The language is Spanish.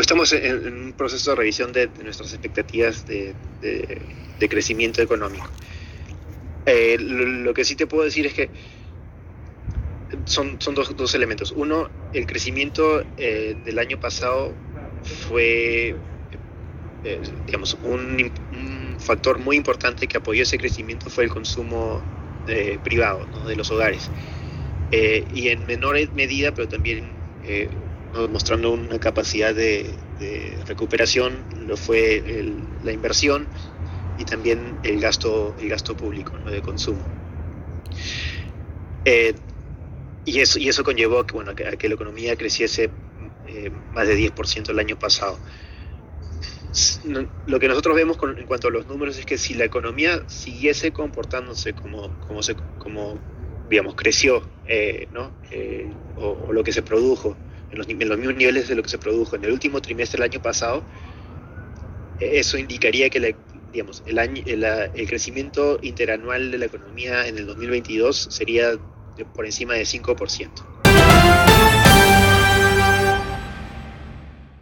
estamos en, un proceso de revisión de, nuestras expectativas de, crecimiento económico. Eh, lo, que sí te puedo decir es que son, son dos, elementos. Uno, el crecimiento eh, del año pasado fue, eh, digamos, un, factor muy importante que apoyó ese crecimiento fue el consumo privado de los hogares. y en menor medida, pero también mostrando una capacidad de, recuperación, lo fue la inversión y también el gasto, el gasto público de consumo. Eh, y, eso, y eso conllevó que, bueno, a que la economía creciese eh, más de 10% el año pasado. Lo que nosotros vemos en cuanto a los números es que si la economía siguiese comportándose como, como, se, como digamos, creció, eh, ¿no? o, lo que se produjo en los, mismos niveles de lo que se produjo en el último trimestre del año pasado, eh, eso indicaría que digamos, el, año, el, crecimiento interanual de la economía en el 2022 sería por encima de 5%.